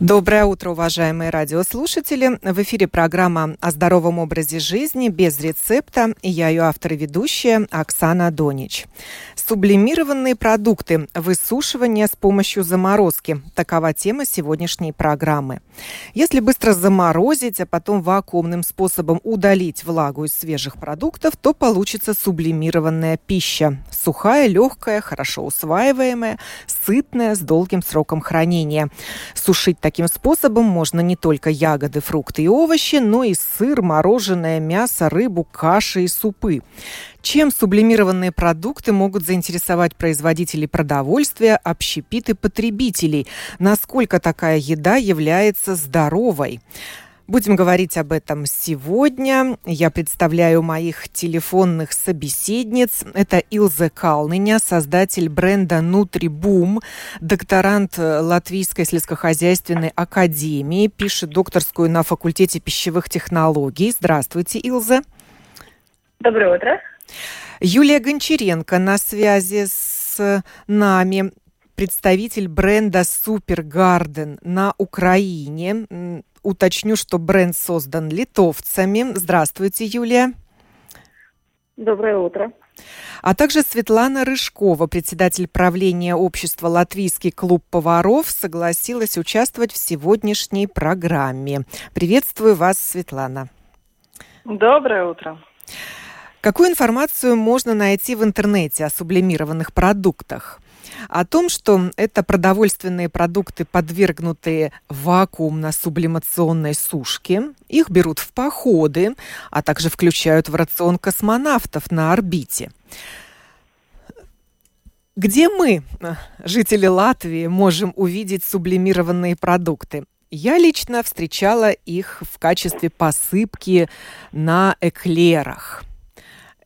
Доброе утро, уважаемые радиослушатели. В эфире программа о здоровом образе жизни без рецепта. И я ее автор и ведущая Оксана Донич. Сублимированные продукты. Высушивание с помощью заморозки. Такова тема сегодняшней программы. Если быстро заморозить, а потом вакуумным способом удалить влагу из свежих продуктов, то получится сублимированная пища. Сухая, легкая, хорошо усваиваемая, сытная, с долгим сроком хранения. Сушить такие Таким способом можно не только ягоды, фрукты и овощи, но и сыр, мороженое, мясо, рыбу, каши и супы. Чем сублимированные продукты могут заинтересовать производителей продовольствия, общепит и потребителей? Насколько такая еда является здоровой? Будем говорить об этом сегодня. Я представляю моих телефонных собеседниц. Это Илза Калныня, создатель бренда Нутрибум, докторант Латвийской сельскохозяйственной академии, пишет докторскую на факультете пищевых технологий. Здравствуйте, Илза. Доброе утро. Юлия Гончаренко на связи с нами представитель бренда Garden на Украине. Уточню, что бренд создан литовцами. Здравствуйте, Юлия. Доброе утро. А также Светлана Рыжкова, председатель правления общества «Латвийский клуб поваров», согласилась участвовать в сегодняшней программе. Приветствую вас, Светлана. Доброе утро. Какую информацию можно найти в интернете о сублимированных продуктах? О том, что это продовольственные продукты, подвергнутые вакуумно-сублимационной сушке. Их берут в походы, а также включают в рацион космонавтов на орбите. Где мы, жители Латвии, можем увидеть сублимированные продукты? Я лично встречала их в качестве посыпки на эклерах –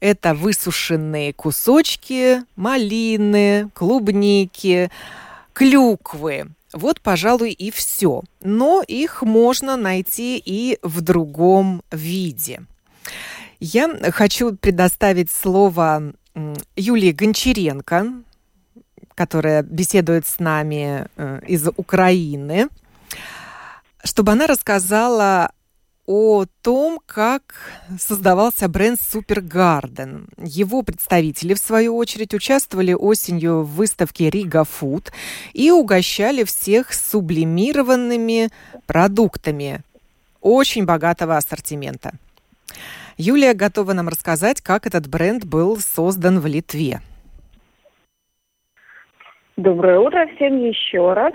это высушенные кусочки малины, клубники, клюквы. Вот, пожалуй, и все. Но их можно найти и в другом виде. Я хочу предоставить слово Юлии Гончаренко, которая беседует с нами э, из Украины, чтобы она рассказала о том, как создавался бренд Garden. Его представители, в свою очередь, участвовали осенью в выставке Рига Food и угощали всех сублимированными продуктами очень богатого ассортимента. Юлия готова нам рассказать, как этот бренд был создан в Литве. Доброе утро всем еще раз.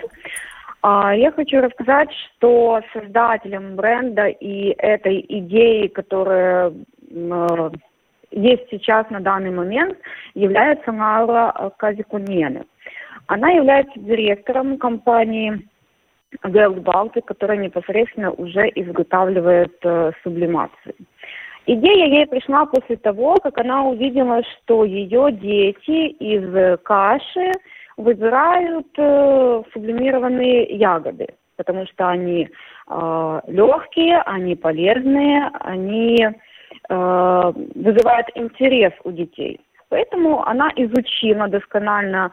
А, я хочу рассказать, что создателем бренда и этой идеи, которая э, есть сейчас на данный момент, является Маура Казикуньене. Она является директором компании Girls Baltic, которая непосредственно уже изготавливает э, сублимацию. Идея ей пришла после того, как она увидела, что ее дети из каши выбирают э, сублимированные ягоды, потому что они э, легкие, они полезные, они э, вызывают интерес у детей. Поэтому она изучила досконально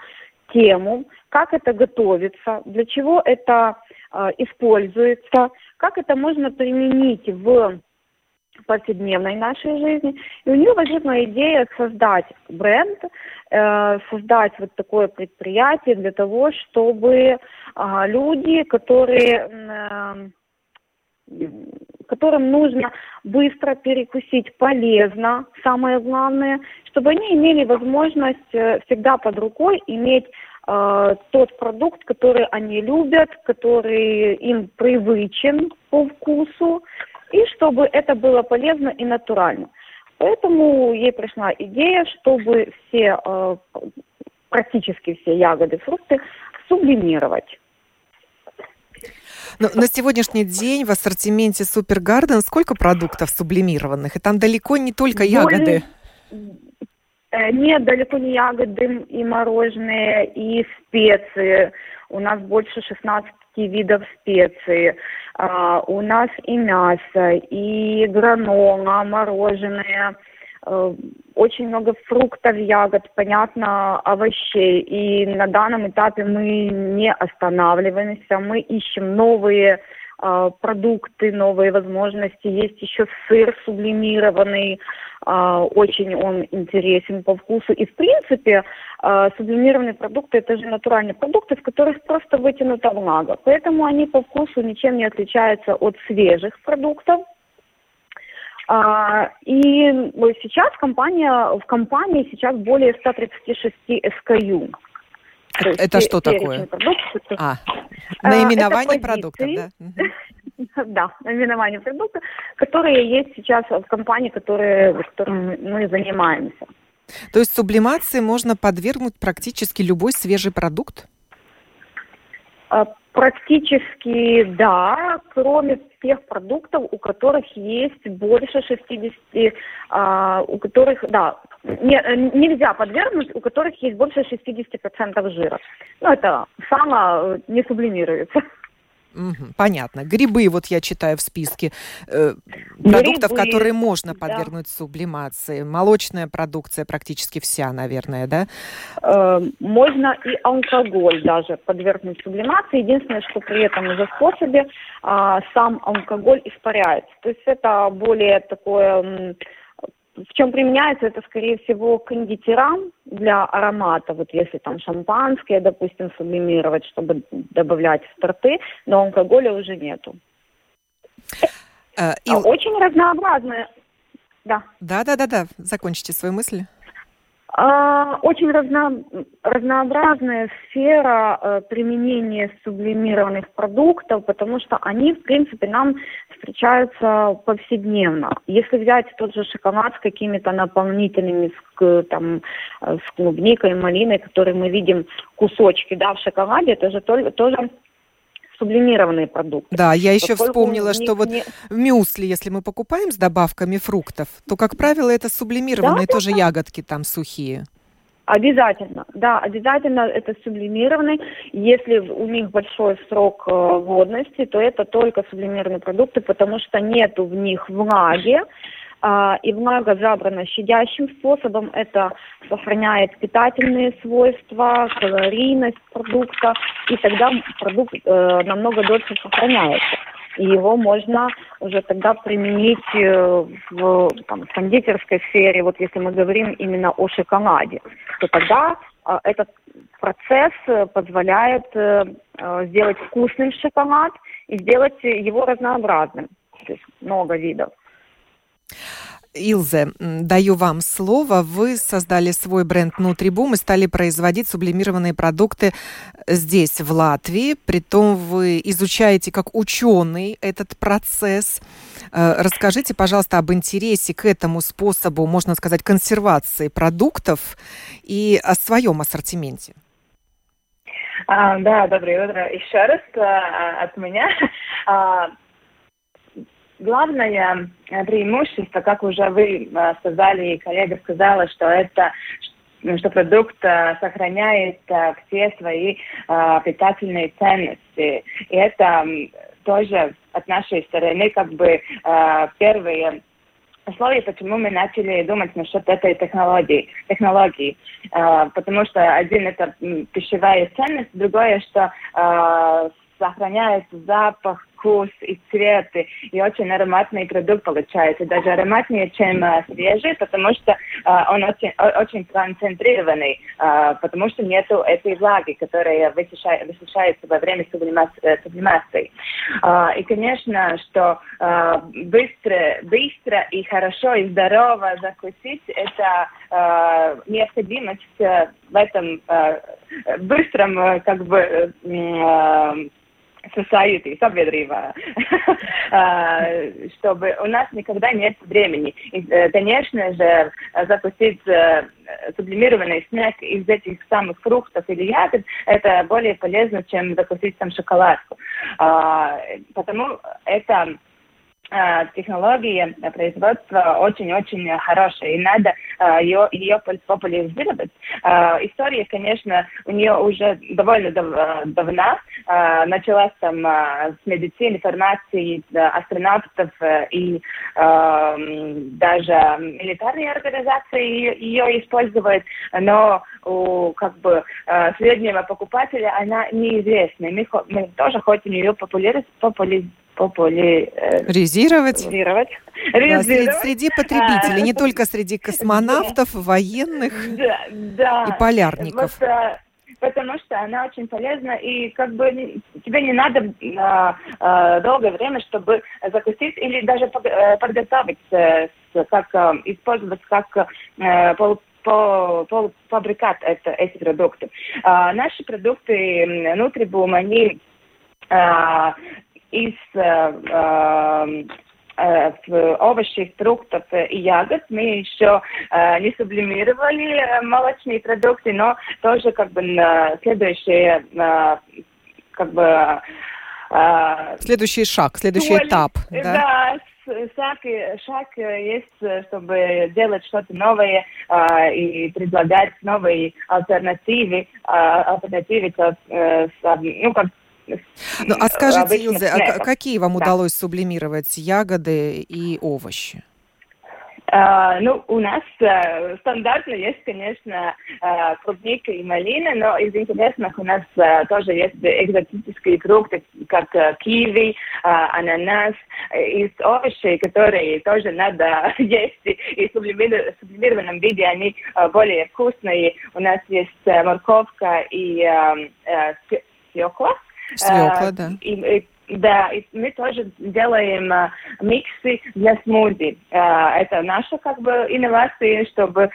тему, как это готовится, для чего это э, используется, как это можно применить в повседневной нашей жизни. И у нее возникла идея создать бренд, э, создать вот такое предприятие для того, чтобы э, люди, которые э, которым нужно быстро перекусить полезно, самое главное, чтобы они имели возможность э, всегда под рукой иметь э, тот продукт, который они любят, который им привычен по вкусу, и чтобы это было полезно и натурально. Поэтому ей пришла идея, чтобы все, э, практически все ягоды, фрукты сублимировать. Но на сегодняшний день в ассортименте Супер Гарден сколько продуктов сублимированных? И там далеко не только ягоды. Э, нет, далеко не ягоды и мороженое, и специи. У нас больше 16 видов специй. А, у нас и мясо, и гранола, мороженое, э, очень много фруктов, ягод, понятно, овощей. И на данном этапе мы не останавливаемся, мы ищем новые э, продукты, новые возможности. Есть еще сыр сублимированный, очень он интересен по вкусу. И в принципе э, сублимированные продукты это же натуральные продукты, в которых просто вытянута влага. Поэтому они по вкусу ничем не отличаются от свежих продуктов. А, и сейчас компания, в компании сейчас более 136 SKU. Это, это что такое? Продуктов. А, а наименование продуктов, да? Да, наименование продуктов, которые есть сейчас в компании, которые, которым мы занимаемся. То есть сублимации можно подвергнуть практически любой свежий продукт? А, Практически да, кроме тех продуктов, у которых есть больше 60, а, у которых, да, не, нельзя подвергнуть, у которых есть больше 60% жира. Ну, это само не сублимируется. Угу, понятно. Грибы, вот я читаю в списке э, продуктов, Грибы. которые можно подвергнуть да. сублимации. Молочная продукция практически вся, наверное, да? Э, можно и алкоголь даже подвергнуть сублимации. Единственное, что при этом уже способе э, сам алкоголь испаряется. То есть это более такое в чем применяется это, скорее всего, кондитерам для аромата. Вот если там шампанское, допустим, сублимировать, чтобы добавлять в торты, но алкоголя уже нету. А, и... Очень разнообразные. Да. Да, да, да, да. Закончите свою мысль. А, очень разно, разнообразная сфера э, применения сублимированных продуктов, потому что они, в принципе, нам встречаются повседневно. Если взять тот же шоколад с какими-то наполнителями, с, там, э, с клубникой, малиной, которые мы видим кусочки да, в шоколаде, это же тоже, тоже сублимированные продукты. Да, я еще вспомнила, что вот не... мюсли, если мы покупаем с добавками фруктов, то, как правило, это сублимированные да, тоже да. ягодки там сухие. Обязательно, да, обязательно это сублимированный. Если у них большой срок э, годности, то это только сублимированные продукты, потому что нету в них влаги, а, и влага забрана щадящим способом. Это сохраняет питательные свойства, калорийность продукта, и тогда продукт э, намного дольше сохраняется. И его можно уже тогда применить э, в там, кондитерской сфере, вот если мы говорим именно о шоколаде, то тогда э, этот процесс э, позволяет сделать вкусным шоколад и сделать его разнообразным. То есть много видов. Илзе, даю вам слово. Вы создали свой бренд Нутрибум и стали производить сублимированные продукты здесь, в Латвии. Притом вы изучаете как ученый этот процесс. Э, расскажите, пожалуйста, об интересе к этому способу, можно сказать, консервации продуктов и о своем ассортименте. А, да, доброе утро еще раз а, от меня. А, Главное э, преимущество, как уже вы э, сказали, и коллега сказала, что это что продукт э, сохраняет все свои питательные ценности. И это тоже от нашей стороны как бы первые условия, почему мы начали думать насчет этой технологии. технологии. Потому что один это пищевая ценность, другое, что э, сохраняется запах, вкус и цветы, и очень ароматный продукт получается, даже ароматнее, чем э, свежий, потому что э, он очень, очень концентрированный, э, потому что нету этой влаги, которая высушает, высушается во время сублимации. сублимации. Э, и, конечно, что э, быстро, быстро и хорошо и здорово закусить, это э, необходимость э, в этом э, быстром, э, как бы, э, society, sabiedrībā, чтобы у нас никогда нет времени. И, конечно же, запустить сублимированный снег из этих самых фруктов или ягод, это более полезно, чем запустить там шоколадку. Потому это Э, технология производства очень-очень хорошая, и надо ее, э, ее популяризировать. Э, история, конечно, у нее уже довольно дав, давна. Началась там с медицины, фармации, астронавтов и даже милитарные организации ее используют, но у как бы среднего покупателя она неизвестна. Мы, мы тоже хотим ее популяризировать популяризировать. Резировать. Да, среди, среди потребителей, не только среди космонавтов, военных да, да. и полярников. Вот, а, потому что она очень полезна, и как бы тебе не надо а, а, долгое время, чтобы запустить или даже э, подготовить, э, как а, использовать как а, пол, по, полуфабрикат это, эти продукты. А, наши продукты Nutribum, они а, из овощей, фруктов и ягод. Мы еще э, не сублимировали молочные продукты, но тоже как бы на следующее э, как бы э, следующий шаг, следующий толь, этап. Да, да шаг, шаг есть, чтобы делать что-то новое э, и предлагать новые альтернативы, э, альтернативы, э, ну, как ну, а скажите, Илза, а какие вам да. удалось сублимировать ягоды и овощи? Uh, ну, у нас uh, стандартно есть, конечно, uh, клубника и малина, но из интересных у нас uh, тоже есть экзотические фрукты, как uh, киви, uh, ананас, из овощей, которые тоже надо есть, и в сублимированном виде они uh, более вкусные. У нас есть uh, морковка и uh, uh, свекла. Свекла, да. И, и, да, и мы тоже делаем а, миксы для смузи. А, это наша как бы инновация, чтобы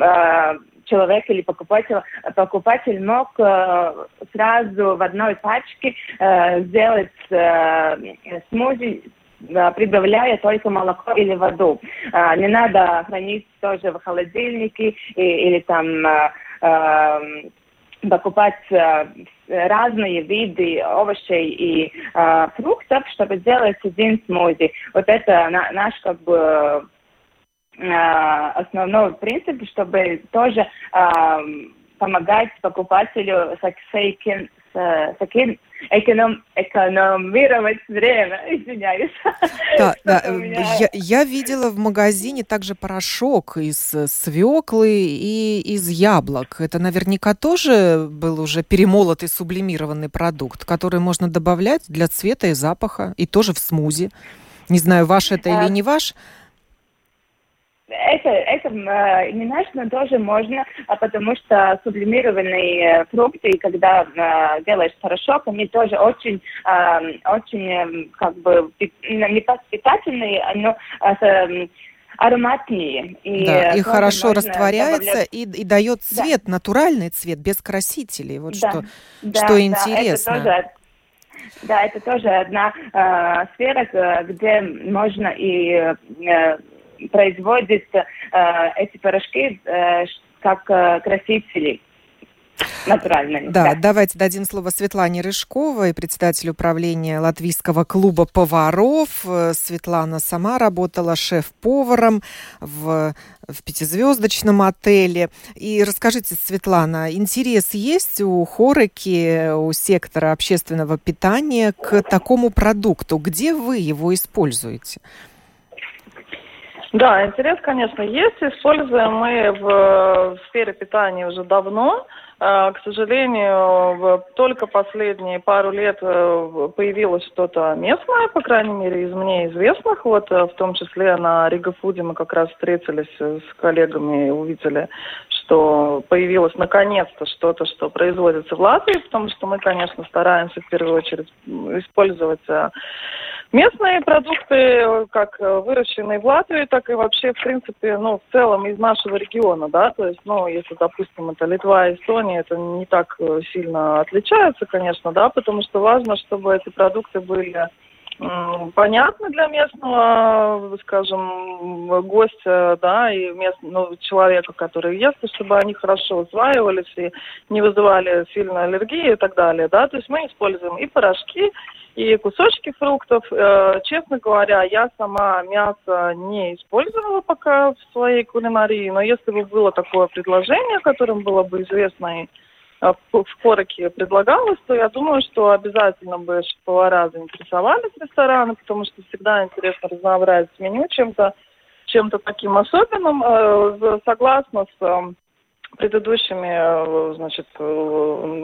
а, человек или покупатель, покупатель мог а, сразу в одной пачке а, сделать а, смузи прибавляя только молоко или воду. А, не надо хранить тоже в холодильнике и, или там а, а, покупать э, разные виды овощей и э, фруктов, чтобы сделать один смузи. Вот это на, наш как бы э, основной принцип, чтобы тоже э, помогать покупателю с, с, с, эконом, экономировать время, извиняюсь. Да, да. Я, я видела в магазине также порошок из свеклы и из яблок. Это наверняка тоже был уже перемолотый сублимированный продукт, который можно добавлять для цвета и запаха, и тоже в смузи. Не знаю, ваш это или э, не ваш, это, это э, не наш, но тоже можно, а потому что сублимированные фрукты, когда э, делаешь порошок, они тоже очень, э, очень э, как бы не питательные, но э, ароматнее. И, да, и хорошо растворяется добавлять... и, и дает цвет, да. натуральный цвет, без красителей. Вот да, что, да, что да, интересно. Это тоже, да, это тоже одна э, сфера, где можно и э, производит э, эти порошки э, как э, красители. натуральными. Да, да, давайте дадим слово Светлане Рыжковой, председателю управления Латвийского клуба поваров. Светлана сама работала шеф-поваром в, в пятизвездочном отеле. И расскажите, Светлана, интерес есть у Хорыки, у сектора общественного питания к такому продукту? Где вы его используете? Да, интерес, конечно, есть. Используем мы в, в сфере питания уже давно. А, к сожалению, только последние пару лет э, появилось что-то местное, по крайней мере, из мне известных. Вот э, в том числе на Рига Фуде мы как раз встретились с коллегами и увидели, что появилось наконец-то что-то, что производится в Латвии, потому что мы, конечно, стараемся в первую очередь использовать э, местные продукты, как выращенные в Латвии, так и вообще, в принципе, ну, в целом из нашего региона, да, то есть, ну, если, допустим, это Литва, Эстония, это не так э, сильно отличается, конечно, да, потому что важно, чтобы эти продукты были понятны для местного, скажем, гостя, да, и местного ну, человека, который ест, чтобы они хорошо усваивались и не вызывали сильной аллергии и так далее, да, то есть мы используем и порошки, и кусочки фруктов. Э, честно говоря, я сама мясо не использовала пока в своей кулинарии, но если бы было такое предложение, которым было бы известно и в Короке предлагалось, то я думаю, что обязательно бы повара заинтересовались рестораны, потому что всегда интересно разнообразить меню чем-то чем-то таким особенным. Э, согласно с предыдущими значит,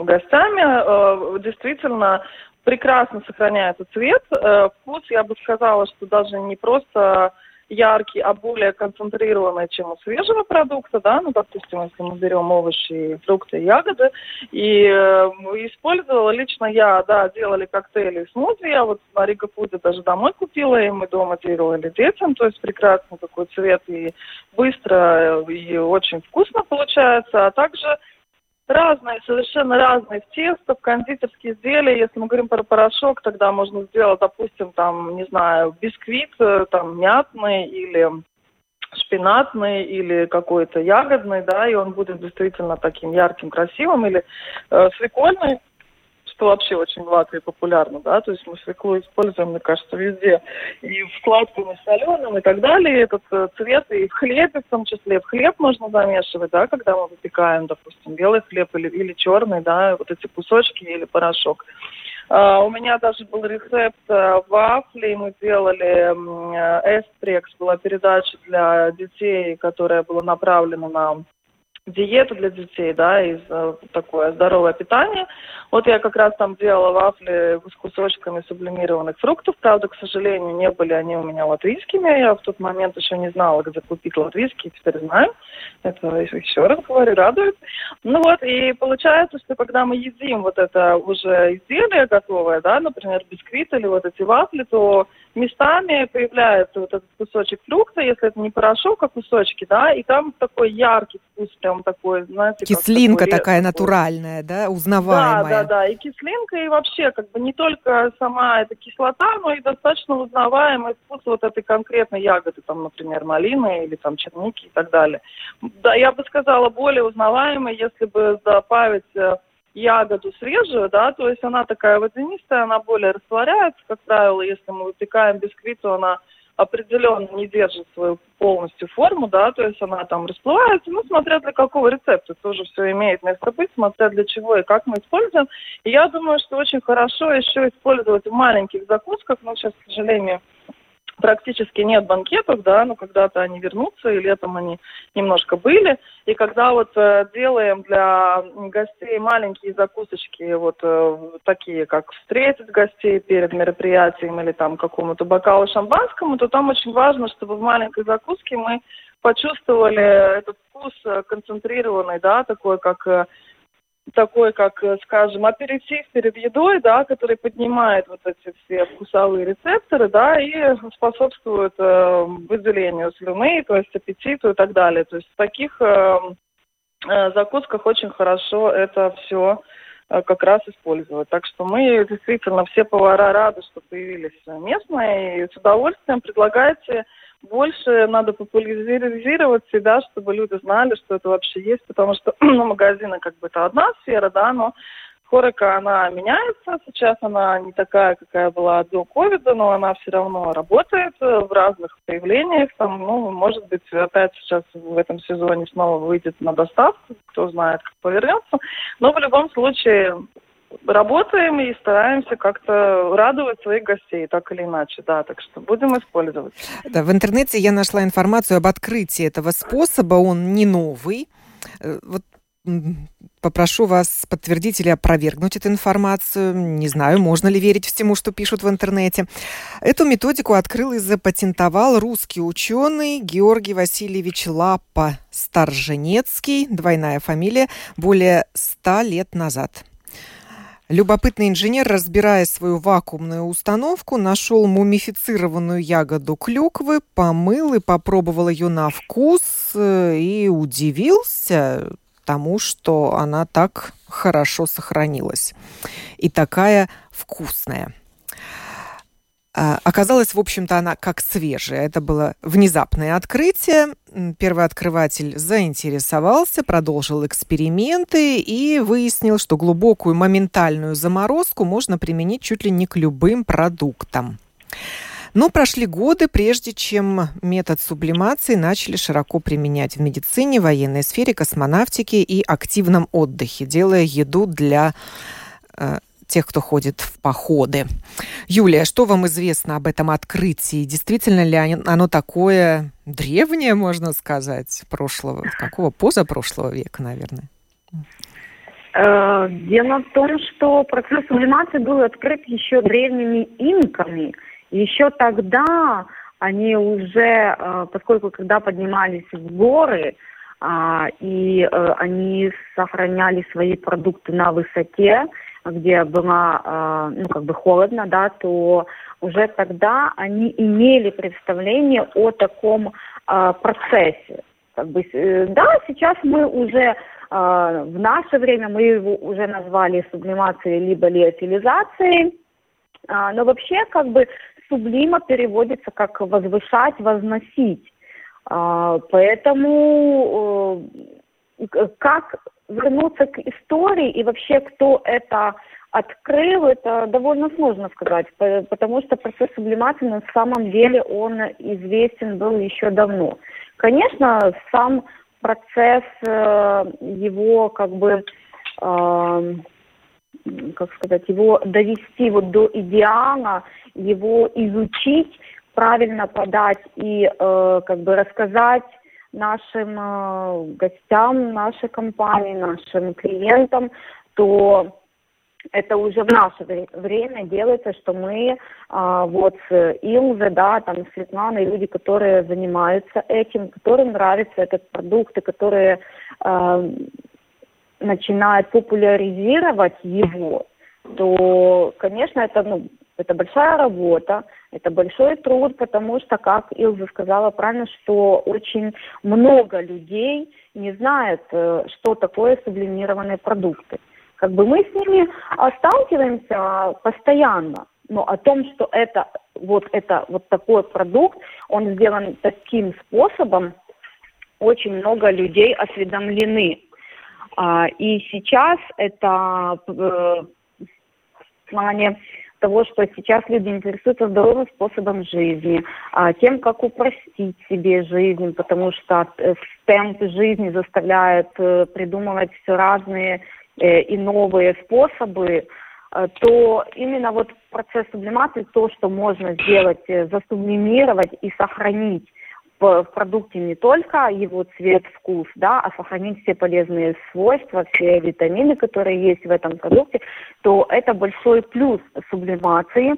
гостями, действительно прекрасно сохраняется цвет. Э, вкус, я бы сказала, что даже не просто яркий, а более концентрированный, чем у свежего продукта, да, ну, допустим, если мы берем овощи, фрукты, ягоды, и э, использовала лично я, да, делали коктейли и смузи, я вот на Рига Фуде даже домой купила, и мы дома делали детям, то есть прекрасный такой цвет, и быстро, и очень вкусно получается, а также разные, совершенно разные в тесто, в кондитерские изделия. Если мы говорим про порошок, тогда можно сделать, допустим, там, не знаю, бисквит, э, там, мятный или шпинатный или какой-то ягодный, да, и он будет действительно таким ярким, красивым, или э, свекольный что вообще очень в Латвии популярно, да, то есть мы свеклу используем, мне кажется, везде, и в сладком, и в и так далее, этот э, цвет и в хлебе в том числе, в хлеб можно замешивать, да, когда мы выпекаем, допустим, белый хлеб или, или черный, да, вот эти кусочки или порошок. Uh, у меня даже был рецепт uh, вафли, мы делали uh, эстрекс, была передача для детей, которая была направлена на диета для детей, да, из э, такое здоровое питание. Вот я как раз там делала вафли с кусочками сублимированных фруктов. Правда, к сожалению, не были они у меня латвийскими. Я в тот момент еще не знала, где купить латвийские, теперь знаю. Это еще раз говорю, радует. Ну вот, и получается, что когда мы едим вот это уже изделие готовое, да, например, бисквит или вот эти вафли, то местами появляется вот этот кусочек фрукта, если это не порошок, а кусочки, да, и там такой яркий вкус, прям такой, знаете, Кислинка такой, такая натуральная, да, узнаваемая. Да, да, да, и кислинка, и вообще, как бы не только сама эта кислота, но и достаточно узнаваемый вкус вот этой конкретной ягоды, там, например, малины или там черники и так далее. Да, я бы сказала, более узнаваемый, если бы добавить э, ягоду свежую, да, то есть она такая водянистая, она более растворяется, как правило, если мы выпекаем бисквит, то она определенно не держит свою полностью форму, да, то есть она там расплывается, ну, смотря для какого рецепта, тоже все имеет место быть, смотря для чего и как мы используем. И я думаю, что очень хорошо еще использовать в маленьких закусках, но сейчас, к сожалению, практически нет банкетов, да, но когда-то они вернутся, и летом они немножко были. И когда вот э, делаем для гостей маленькие закусочки, вот э, такие, как встретить гостей перед мероприятием или там какому-то бокалу шампанскому, то там очень важно, чтобы в маленькой закуске мы почувствовали этот вкус э, концентрированный, да, такой, как э, такой, как, э, скажем, аперитив перед едой, да, который поднимает вот эти все вкусовые рецепторы, да, и способствует э, выделению слюны, то есть аппетиту и так далее. То есть в таких э, э, закусках очень хорошо это все э, как раз использовать. Так что мы действительно все повара рады, что появились местные, и с удовольствием предлагайте больше надо популяризировать себя, чтобы люди знали, что это вообще есть, потому что ну, магазины как бы это одна сфера, да, но Хорека, она меняется, сейчас она не такая, какая была до ковида, но она все равно работает в разных проявлениях, там, ну, может быть, опять сейчас в этом сезоне снова выйдет на доставку, кто знает, как повернется, но в любом случае работаем и стараемся как-то радовать своих гостей, так или иначе, да, так что будем использовать. Да, в интернете я нашла информацию об открытии этого способа, он не новый. Э, вот попрошу вас подтвердить или опровергнуть эту информацию. Не знаю, можно ли верить всему, что пишут в интернете. Эту методику открыл и запатентовал русский ученый Георгий Васильевич Лапа Старженецкий, двойная фамилия, более ста лет назад. Любопытный инженер, разбирая свою вакуумную установку, нашел мумифицированную ягоду клюквы, помыл и попробовал ее на вкус э, и удивился тому, что она так хорошо сохранилась и такая вкусная. А, оказалось, в общем-то, она как свежая. Это было внезапное открытие. Первый открыватель заинтересовался, продолжил эксперименты и выяснил, что глубокую моментальную заморозку можно применить чуть ли не к любым продуктам. Но прошли годы, прежде чем метод сублимации начали широко применять в медицине, военной сфере, космонавтике и активном отдыхе, делая еду для э, тех, кто ходит в походы. Юлия, что вам известно об этом открытии? Действительно ли оно такое древнее, можно сказать, прошлого, какого позапрошлого века, наверное? Э, дело в том, что процесс сублимации был открыт еще древними инками. Еще тогда они уже, э, поскольку когда поднимались в горы, а, и э, они сохраняли свои продукты на высоте, где было э, ну, как бы холодно, да, то уже тогда они имели представление о таком э, процессе. Как бы, э, да, сейчас мы уже в наше время мы его уже назвали сублимацией либо лиофилизацией, но вообще как бы сублима переводится как возвышать, возносить. Поэтому как вернуться к истории и вообще кто это открыл, это довольно сложно сказать, потому что процесс сублимации на самом деле он известен был еще давно. Конечно, сам процесс э, его как бы э, как сказать, его довести вот до идеала, его изучить, правильно подать и э, как бы рассказать нашим э, гостям нашей компании, нашим клиентам, то это уже в наше время делается, что мы а, вот с Илзе, да, там Светланой, люди, которые занимаются этим, которым нравится этот продукт, и которые а, начинают популяризировать его, то, конечно, это, ну, это большая работа, это большой труд, потому что, как Илза сказала правильно, что очень много людей не знают, э, что такое сублимированные продукты. Как бы мы с ними сталкиваемся постоянно, но о том, что это вот это вот такой продукт, он сделан таким способом, очень много людей осведомлены. А, и сейчас это э, в плане того, что сейчас люди интересуются здоровым способом жизни, а, тем, как упростить себе жизнь, потому что э, темп жизни заставляет э, придумывать все разные э, и новые способы, то именно вот процесс сублимации, то, что можно сделать, засублимировать и сохранить в, продукте не только его цвет, вкус, да, а сохранить все полезные свойства, все витамины, которые есть в этом продукте, то это большой плюс сублимации,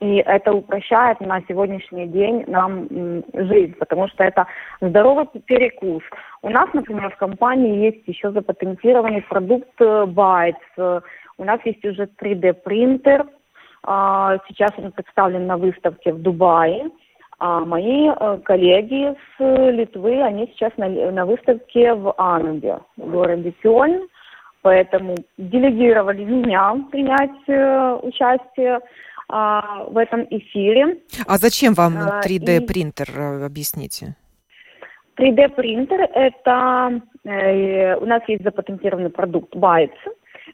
и это упрощает на сегодняшний день нам жизнь, потому что это здоровый перекус. У нас, например, в компании есть еще запатентированный продукт э, Bites. У нас есть уже 3D принтер. А, сейчас он представлен на выставке в Дубае. А мои э, коллеги с Литвы, они сейчас на, на выставке в Ануге, в городе Кёльн, поэтому делегировали меня принять э, участие. а, в этом эфире. А зачем вам 3D-принтер, и... объясните? 3D-принтер – это э, у нас есть запатентированный продукт Байц.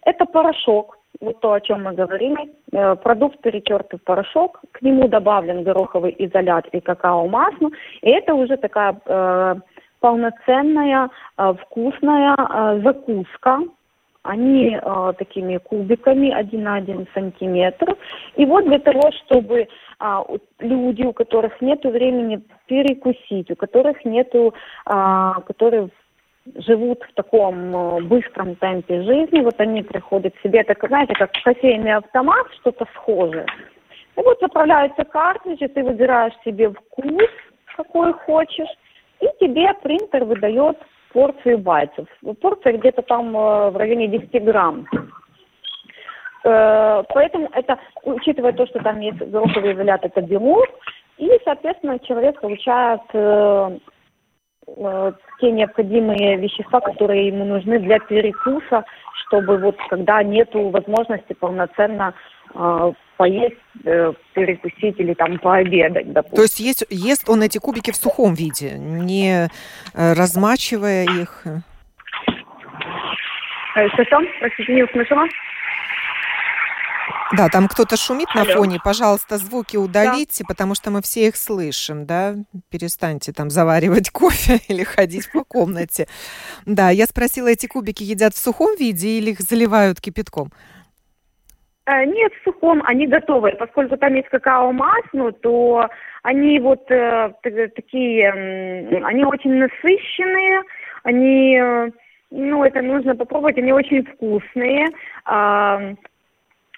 Это порошок, вот то, о чем мы говорили. Э, продукт перетертый в порошок, к нему добавлен гороховый изолят и какао-масло. И это уже такая э, полноценная, э, вкусная э, закуска. Они э, такими кубиками, один на один сантиметр. И вот для того, чтобы э, люди, у которых нет времени перекусить, у которых нету, э, которые живут в таком э, быстром темпе жизни, вот они приходят к себе, так, знаете, как кофейный автомат, что-то схожее. И вот заправляются картриджи, ты выбираешь себе вкус, какой хочешь, и тебе принтер выдает порцию байтов. Порция где-то там э, в районе 10 грамм. Э, поэтому это, учитывая то, что там есть гороховый изолят, это белок, и, соответственно, человек получает те необходимые вещества, которые ему нужны для перекуса, чтобы вот когда нету возможности полноценно э, поесть, э, перекусить или там пообедать, допустим. То есть есть, ест он эти кубики в сухом виде, не э, размачивая их? Э, что? Простите, не услышала. Да, там кто-то шумит Алло. на фоне. Пожалуйста, звуки удалите, да. потому что мы все их слышим, да? Перестаньте там заваривать кофе или ходить по комнате. Да, я спросила, эти кубики едят в сухом виде или их заливают кипятком? Э, нет, в сухом, они готовые. Поскольку там есть какао-масло, то они вот э, такие, они очень насыщенные, они, э, ну, это нужно попробовать, они очень вкусные. Э,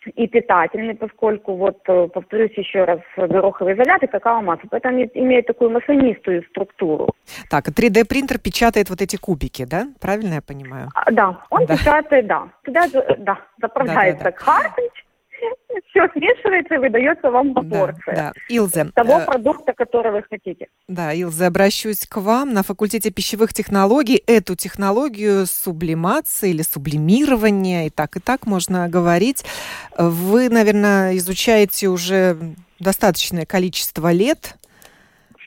и питательный, поскольку, вот, э, повторюсь еще раз, гороховый изолят и какао-масло, поэтому имеет такую маслянистую структуру. Так, 3D-принтер печатает вот эти кубики, да? Правильно я понимаю? А, да, он да. печатает, да. Туда да, заправляется да, да, да. картридж, все смешивается и выдается вам по да. Да. Илзе. Того э, продукта, который вы хотите. Да, Илзе, обращусь к вам. На факультете пищевых технологий эту технологию сублимации или сублимирования, и так и так можно говорить, вы, наверное, изучаете уже достаточное количество лет.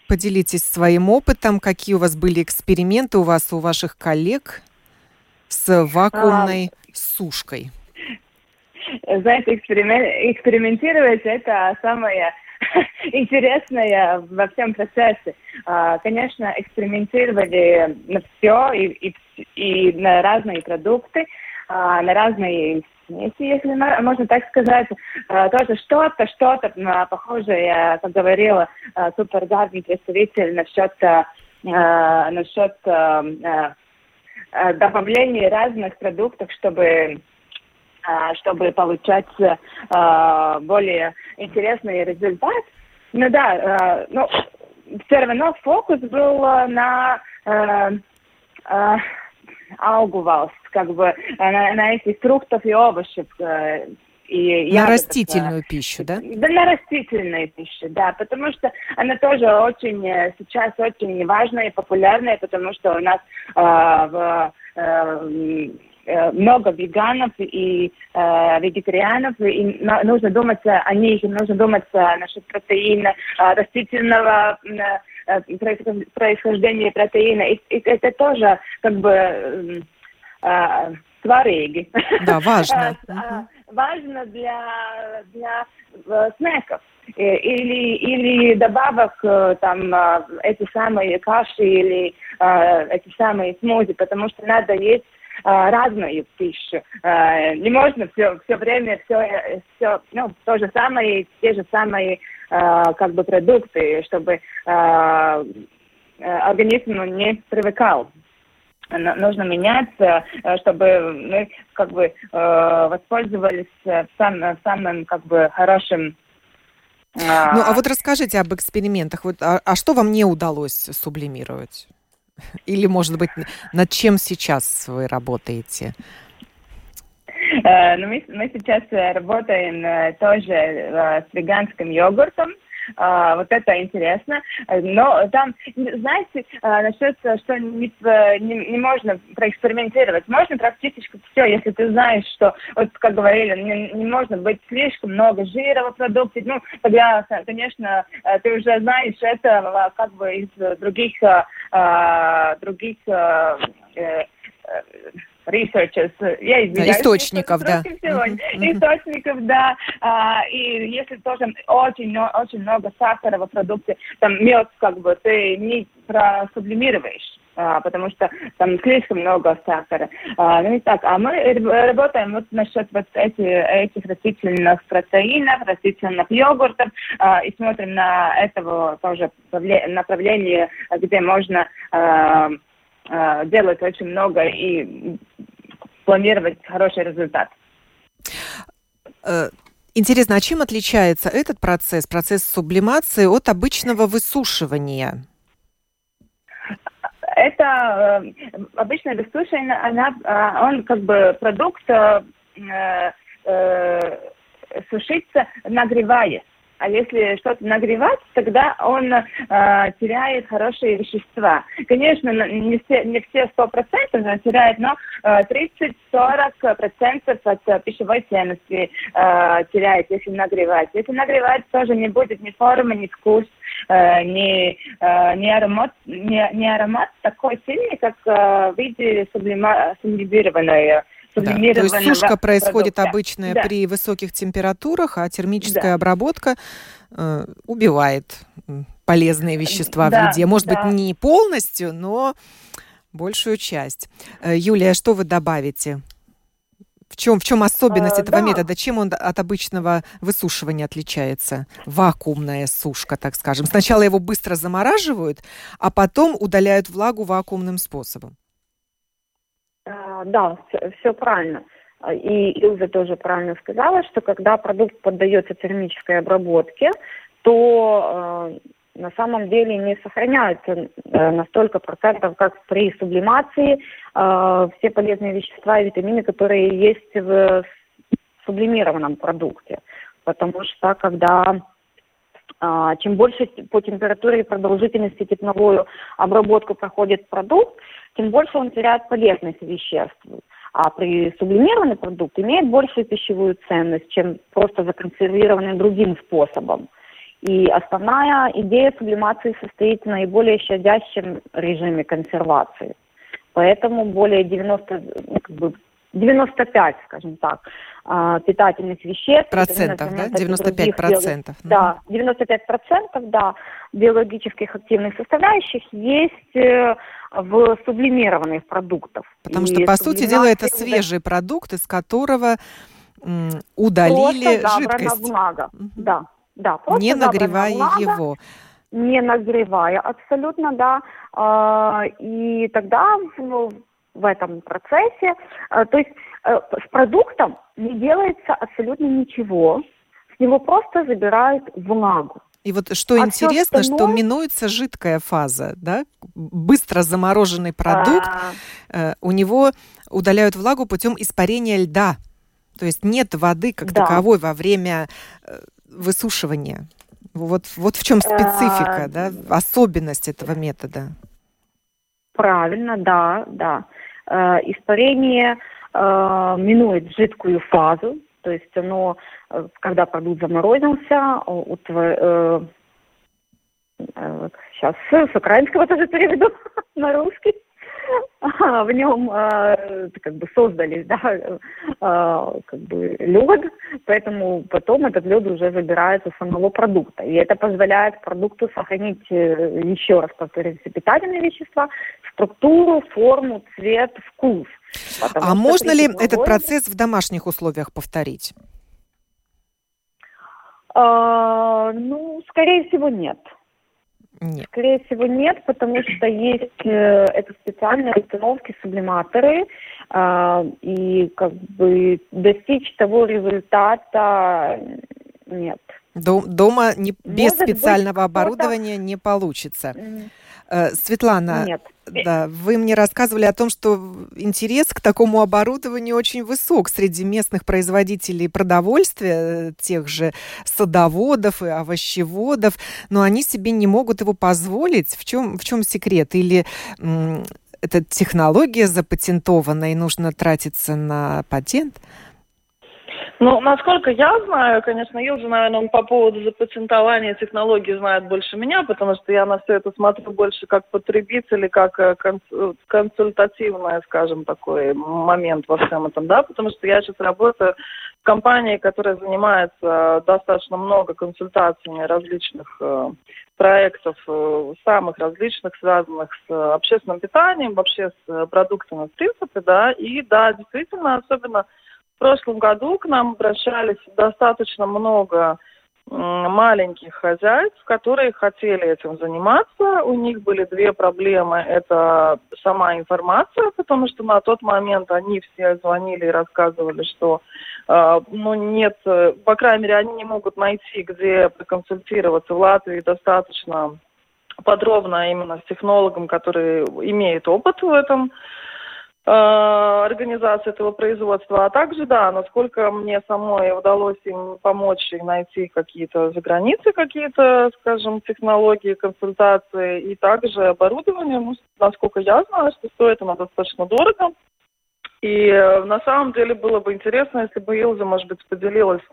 Поделитесь своим опытом, какие у вас были эксперименты у вас, у ваших коллег с вакуумной а... сушкой знаете, экспериментировать это самое интересное во всем процессе. А, конечно, экспериментировали на все и, и, и на разные продукты, а, на разные смеси, если можно так сказать. А, тоже что-то, что-то похожее, как говорила супергарный представитель насчет, насчет добавления разных продуктов, чтобы чтобы получать а, более интересный результат. Ну да, а, ну, все равно фокус был на алгувалс, как бы на, на этих фруктов и овощей. И на растительную пищу, да? Да, на растительную пищу, да, потому что она тоже очень э, сейчас очень важная и популярная, потому что у нас э, в э, Э, много веганов и э, вегетарианов, и нужно думать о них, нужно думать насчет протеина, растительного э, происхождения протеина. И, и это тоже как бы э, сварīgi. Да, важно. важно для, для снеков или, или добавок там эти самые каши или эти самые смузи, потому что надо есть а, разную пищу. А, не можно все, все время все, все, ну, то же самое, те же самые а, как бы продукты, чтобы организм не привыкал нужно меняться, чтобы мы как бы воспользовались сам, самым как бы хорошим. Ну, а вот расскажите об экспериментах. Вот, а, а что вам не удалось сублимировать? Или, может быть, над чем сейчас вы работаете? Э, ну, мы, мы сейчас э, работаем э, тоже с веганским йогуртом. А, вот это интересно. Но там, знаете, насчет, что не, не, не можно проэкспериментировать. Можно практически все, если ты знаешь, что, вот как говорили, не, не можно быть слишком много жира в продукте. Ну, тогда, конечно, ты уже знаешь это как бы из других, других researchers, я извиняюсь. Источников, да. Mm-hmm. Источников, да. А, и если тоже очень, очень много сахара в продукте, там мед, как бы, ты не просублимируешь. А, потому что там слишком много сахара. А, ну и так, а мы работаем вот насчет вот эти, этих растительных протеинов, растительных йогуртов а, и смотрим на этого тоже направление, где можно а, Э, делать очень много и планировать хороший результат. Э, интересно, а чем отличается этот процесс, процесс сублимации от обычного высушивания? Это э, обычное высушивание, она, э, он как бы продукт э, э, сушится, нагреваясь. А если что-то нагревать, тогда он э, теряет хорошие вещества. Конечно, не все, не все 100% теряет, но э, 30-40% от э, пищевой ценности э, теряет, если нагревать. Если нагревать, тоже не будет ни формы, ни вкус, э, ни, э, ни, аромат, ни, ни аромат такой сильный, как э, в виде сублимированной да. То есть сушка происходит продукта. обычно да. при высоких температурах, а термическая да. обработка э, убивает полезные вещества да, в еде. Может да. быть, не полностью, но большую часть. Э, Юлия, что вы добавите? В чем, в чем особенность а, этого да. метода? Чем он от обычного высушивания отличается? Вакуумная сушка, так скажем. Сначала его быстро замораживают, а потом удаляют влагу вакуумным способом. А, да, все, все правильно. И Илза тоже правильно сказала, что когда продукт поддается термической обработке, то э, на самом деле не сохраняются э, на процентов, как при сублимации, э, все полезные вещества и витамины, которые есть в сублимированном продукте. Потому что когда а, чем больше по температуре и продолжительности тепловую обработку проходит продукт, тем больше он теряет полезность веществ. А при сублимированный продукт имеет большую пищевую ценность, чем просто законсервированный другим способом. И основная идея сублимации состоит в наиболее щадящем режиме консервации. Поэтому более 90, ну, как бы 95, скажем так, а, питательных веществ. Процентов, да? 95 процентов. Да, 95 процентов, да, биологических активных составляющих есть э, в сублимированных продуктах. Потому что, по сути дела, это свежий продукт, из которого удалили просто жидкость. влага, угу. да. Да, не нагревая влага, его. Не нагревая, абсолютно, да. А, и тогда ну, в этом процессе. Э, то есть э, с продуктом не делается абсолютно ничего, с него просто забирают влагу. И вот что а интересно, остальное... что минуется жидкая фаза, да? Быстро замороженный продукт, а... у него удаляют влагу путем испарения льда. То есть нет воды как да. таковой во время высушивания. Вот, вот в чем специфика, да, особенность этого метода. Правильно, да, да. Э, испарение э, минует жидкую фазу, то есть оно, э, когда продукт заморозился, сейчас с украинского тоже переведу на русский. в нем э, как бы создали, да, э, как бы лед, поэтому потом этот лед уже забирается с самого продукта. И это позволяет продукту сохранить, э, еще раз повторюсь, питательные вещества, структуру, форму, цвет, вкус. а можно ли этот процесс в домашних условиях повторить? А, ну, скорее всего, нет. Нет. Скорее всего, нет, потому что есть э, это специальные установки, сублиматоры, э, и как бы достичь того результата нет. Дома не, без Может специального быть, оборудования не получится. Э, Светлана, Нет. Да, вы мне рассказывали о том, что интерес к такому оборудованию очень высок среди местных производителей продовольствия, э, тех же садоводов и овощеводов, но они себе не могут его позволить. В чем, в чем секрет? Или эта технология запатентована и нужно тратиться на патент? Ну, насколько я знаю, конечно, Илжа, наверное, он по поводу запатентования технологий знает больше меня, потому что я на все это смотрю больше как потребитель и как э, консультативный, скажем, такой момент во всем этом, да, потому что я сейчас работаю в компании, которая занимается достаточно много консультациями различных э, проектов, э, самых различных, связанных с общественным питанием, вообще с продуктами в принципе, да, и да, действительно, особенно прошлом году к нам обращались достаточно много маленьких хозяйств, которые хотели этим заниматься. У них были две проблемы. Это сама информация, потому что на тот момент они все звонили и рассказывали, что э, ну, нет, по крайней мере, они не могут найти, где проконсультироваться. В Латвии достаточно подробно именно с технологом, который имеет опыт в этом. Э, организации этого производства, а также, да, насколько мне самой удалось им помочь и найти какие-то за границей какие-то, скажем, технологии, консультации и также оборудование, ну, насколько я знаю, что стоит оно достаточно дорого. И э, на самом деле было бы интересно, если бы Илза, может быть, поделилась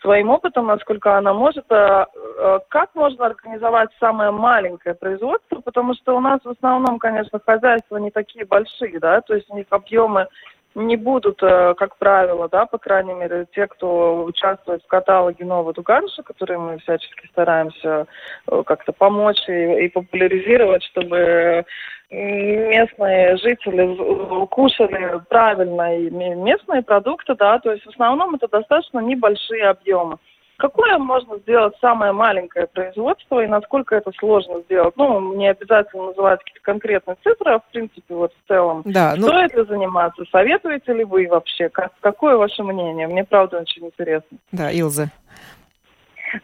своим опытом, насколько она может. А, а, как можно организовать самое маленькое производство, потому что у нас в основном, конечно, хозяйства не такие большие, да, то есть у них объемы не будут, э, как правило, да, по крайней мере, те, кто участвует в каталоге Нового Дугариша, которые мы всячески стараемся э, как-то помочь и, и популяризировать, чтобы местные жители кушали правильно и местные продукты, да, то есть в основном это достаточно небольшие объемы. Какое можно сделать самое маленькое производство и насколько это сложно сделать? Ну, не обязательно называть какие-то конкретные цифры, а в принципе вот в целом. Да, ну... Стоит ли заниматься? Советуете ли вы вообще? Как, какое ваше мнение? Мне правда очень интересно. Да, Илза.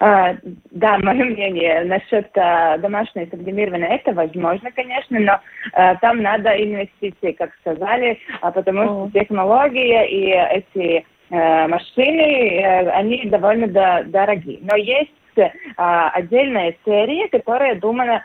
А, да, мое мнение насчет а, домашнего сублимирования, это возможно, конечно, но а, там надо инвестиции, как сказали, а, потому что технология и эти машины, а, они довольно до, дорогие. Но есть а, отдельная серия, которая думана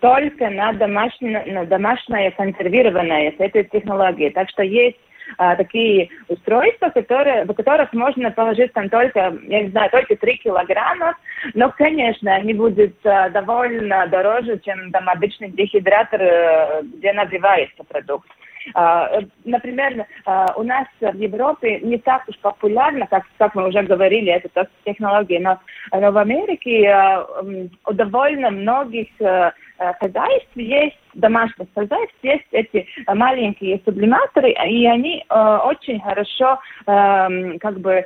только на домашнее, на домашнее консервированное с этой технологией. Так что есть а, такие устройства, которые, в которых можно положить там только, я не знаю, только 3 килограмма, но, конечно, они будут а, довольно дороже, чем там обычный дехидратор, э, где нагревается продукт. Uh, например, uh, у нас в Европе не так уж популярно, как, как мы уже говорили, эта технология, но, но в Америке uh, у довольно многих хозяйств есть, домашних хозяйств есть эти маленькие сублиматоры, и они очень хорошо как бы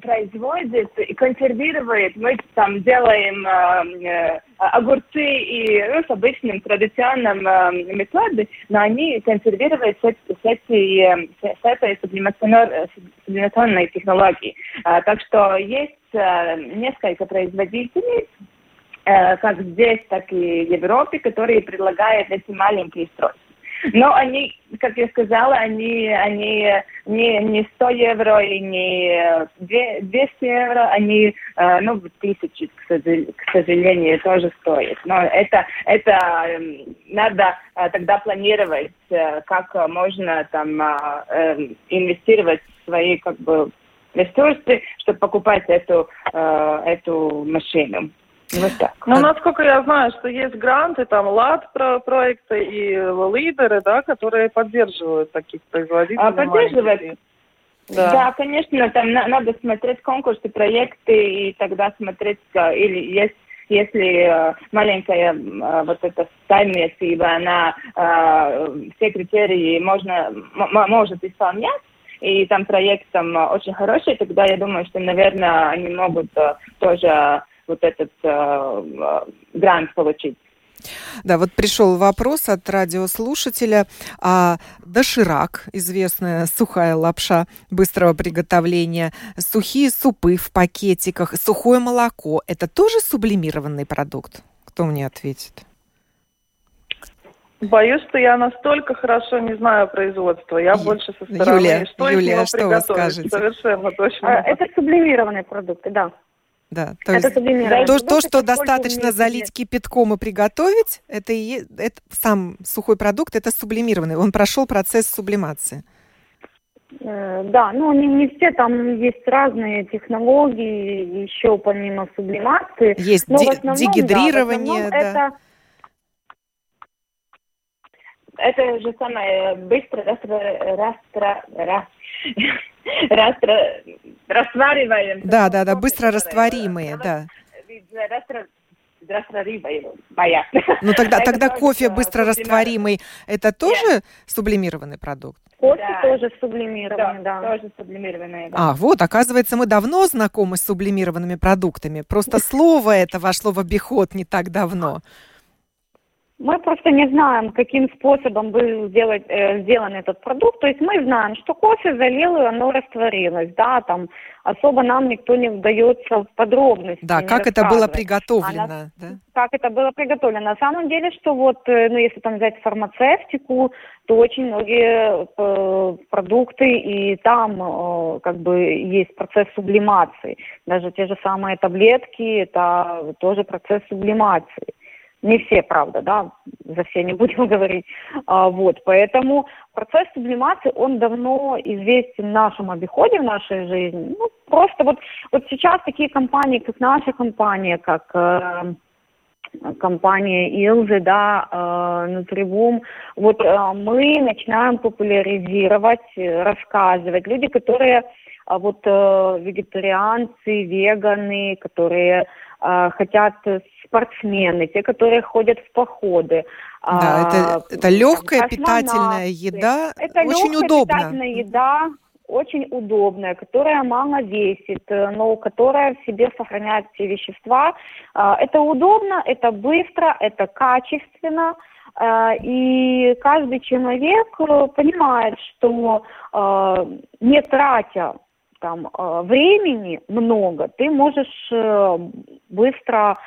производит и консервирует. Мы там делаем э, огурцы и ну, с обычным традиционным э, методом, но они консервируют с, с, этой, с этой сублимационной технологией. Так что есть несколько производителей, как здесь, так и в Европе, которые предлагают эти маленькие устройства. Но они, как я сказала, они, они не, не 100 евро и не 200 евро, они, э, ну, тысячи, к сожалению, тоже стоят. Но это, это эм, надо э, тогда планировать, э, как можно там инвестировать в свои, как бы, ресурсы, чтобы покупать эту, эту машину. Вот так. Ну, насколько я знаю, что есть гранты, там ЛАД про проекты и лидеры, да, которые поддерживают таких производителей. А поддерживают. Да. да, конечно, там на, надо смотреть конкурсы, проекты и тогда смотреть, или есть если э, маленькая э, вот эта совместиба, она э, все критерии можно, может исполнять, и там проект там очень хороший, тогда я думаю, что, наверное, они могут тоже вот этот э, грант получить. Да, вот пришел вопрос от радиослушателя. А доширак, известная сухая лапша быстрого приготовления, сухие супы в пакетиках, сухое молоко – это тоже сублимированный продукт? Кто мне ответит? Боюсь, что я настолько хорошо не знаю производства. Я Ю... больше со стороны, Юлия, что Юлия, что вы скажете? Совершенно точно. А, это сублимированные продукты, да. Да, то это есть то, то, что достаточно залить кипятком и приготовить, это, и, это сам сухой продукт, это сублимированный. Он прошел процесс сублимации. Э, да, ну не, не все, там есть разные технологии, еще помимо сублимации. Есть но основном, дегидрирование, да. да. Это это же самое быстро растра, растра, растра, раствориваем. Да, да, да, быстро растворимые, да. Ну тогда, тогда кофе быстро растворимый, это тоже сублимированный продукт? Кофе да. тоже сублимированный, да, да. Тоже сублимированный, да. А, вот, оказывается, мы давно знакомы с сублимированными продуктами. Просто слово это вошло в обиход не так давно. Мы просто не знаем, каким способом был сделать, э, сделан этот продукт. То есть мы знаем, что кофе залил, и оно растворилось. Да, там особо нам никто не вдается в подробности. Да, как это было приготовлено. А да? Как это было приготовлено. На самом деле, что вот, э, ну, если там взять фармацевтику, то очень многие э, продукты, и там э, как бы есть процесс сублимации. Даже те же самые таблетки, это тоже процесс сублимации. Не все, правда, да, за все не будем говорить. А, вот, поэтому процесс сублимации, он давно известен в нашем обиходе, в нашей жизни. Ну, просто вот, вот сейчас такие компании, как наша компания, как э, компания Илзы, да, э, Нутрибум, вот э, мы начинаем популяризировать, рассказывать. Люди, которые э, вот э, вегетарианцы, веганы, которые э, хотят спортсмены, те, которые ходят в походы. Да, а, это, это легкая питательная еда, это очень легкая удобно. питательная еда, очень удобная, которая мало весит, но которая в себе сохраняет все вещества. А, это удобно, это быстро, это качественно. А, и каждый человек э, понимает, что не тратя там времени много, ты можешь э, быстро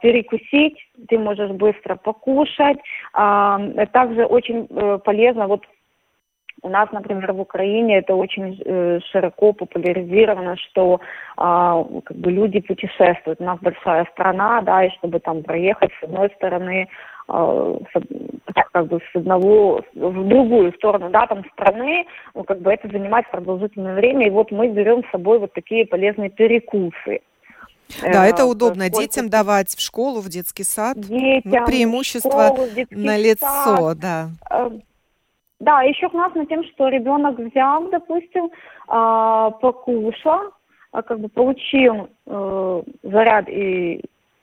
перекусить, ты можешь быстро покушать. А, также очень э, полезно, вот у нас, например, в Украине это очень э, широко популяризировано, что э, как бы люди путешествуют. У нас большая страна, да, и чтобы там проехать с одной стороны, э, как бы с одного в другую сторону, да, там страны, ну, как бы это занимает продолжительное время. И вот мы берем с собой вот такие полезные перекусы. Да, это удобно Сколько... детям давать в школу, в детский сад. Детям, ну, преимущество школу, на лицо, сад. да. Э, да, еще классно тем, что ребенок взял, допустим, а, покушал, а, как бы получил э, заряд и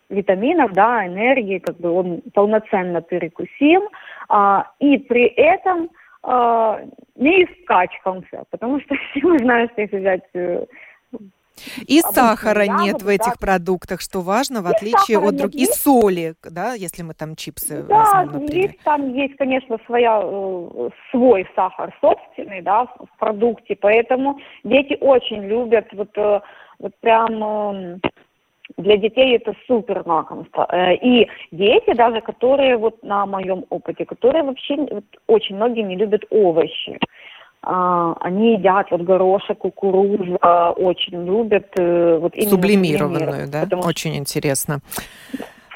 витаминов, да, энергии, как бы он полноценно перекусил, а, и при этом не искачкался, потому что все мы знаем, что если взять э, и сахара нет в этих продуктах, что важно, в отличие от других. И соли, да, если мы там чипсы да, возьмем, например. Есть, там есть, конечно, своя, э, свой сахар собственный, да, в продукте, поэтому дети очень любят, вот, э, вот прям э, для детей это супер лакомство. И дети даже, которые вот на моем опыте, которые вообще вот, очень многие не любят овощи. А, они едят вот горошек, кукурузу, очень любят. Э, вот Сублимированную, да? Потому... Очень интересно.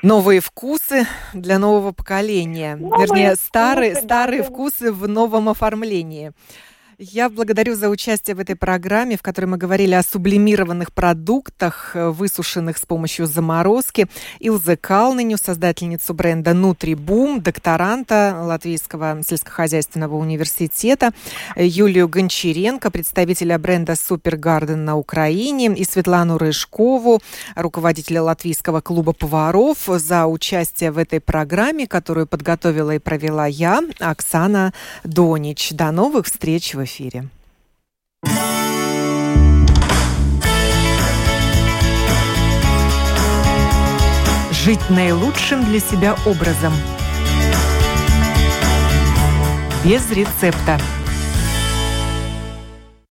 Новые вкусы для нового поколения. Новые Вернее, старые, вкусы, старые да, вкусы в новом оформлении. Я благодарю за участие в этой программе, в которой мы говорили о сублимированных продуктах, э, высушенных с помощью заморозки. Илзе Калниню, создательницу бренда Нутрибум, докторанта Латвийского сельскохозяйственного университета, Юлию Гончаренко, представителя бренда Супергарден на Украине, и Светлану Рыжкову, руководителя Латвийского клуба поваров, за участие в этой программе, которую подготовила и провела я, Оксана Донич. До новых встреч эфире. жить наилучшим для себя образом. Без рецепта.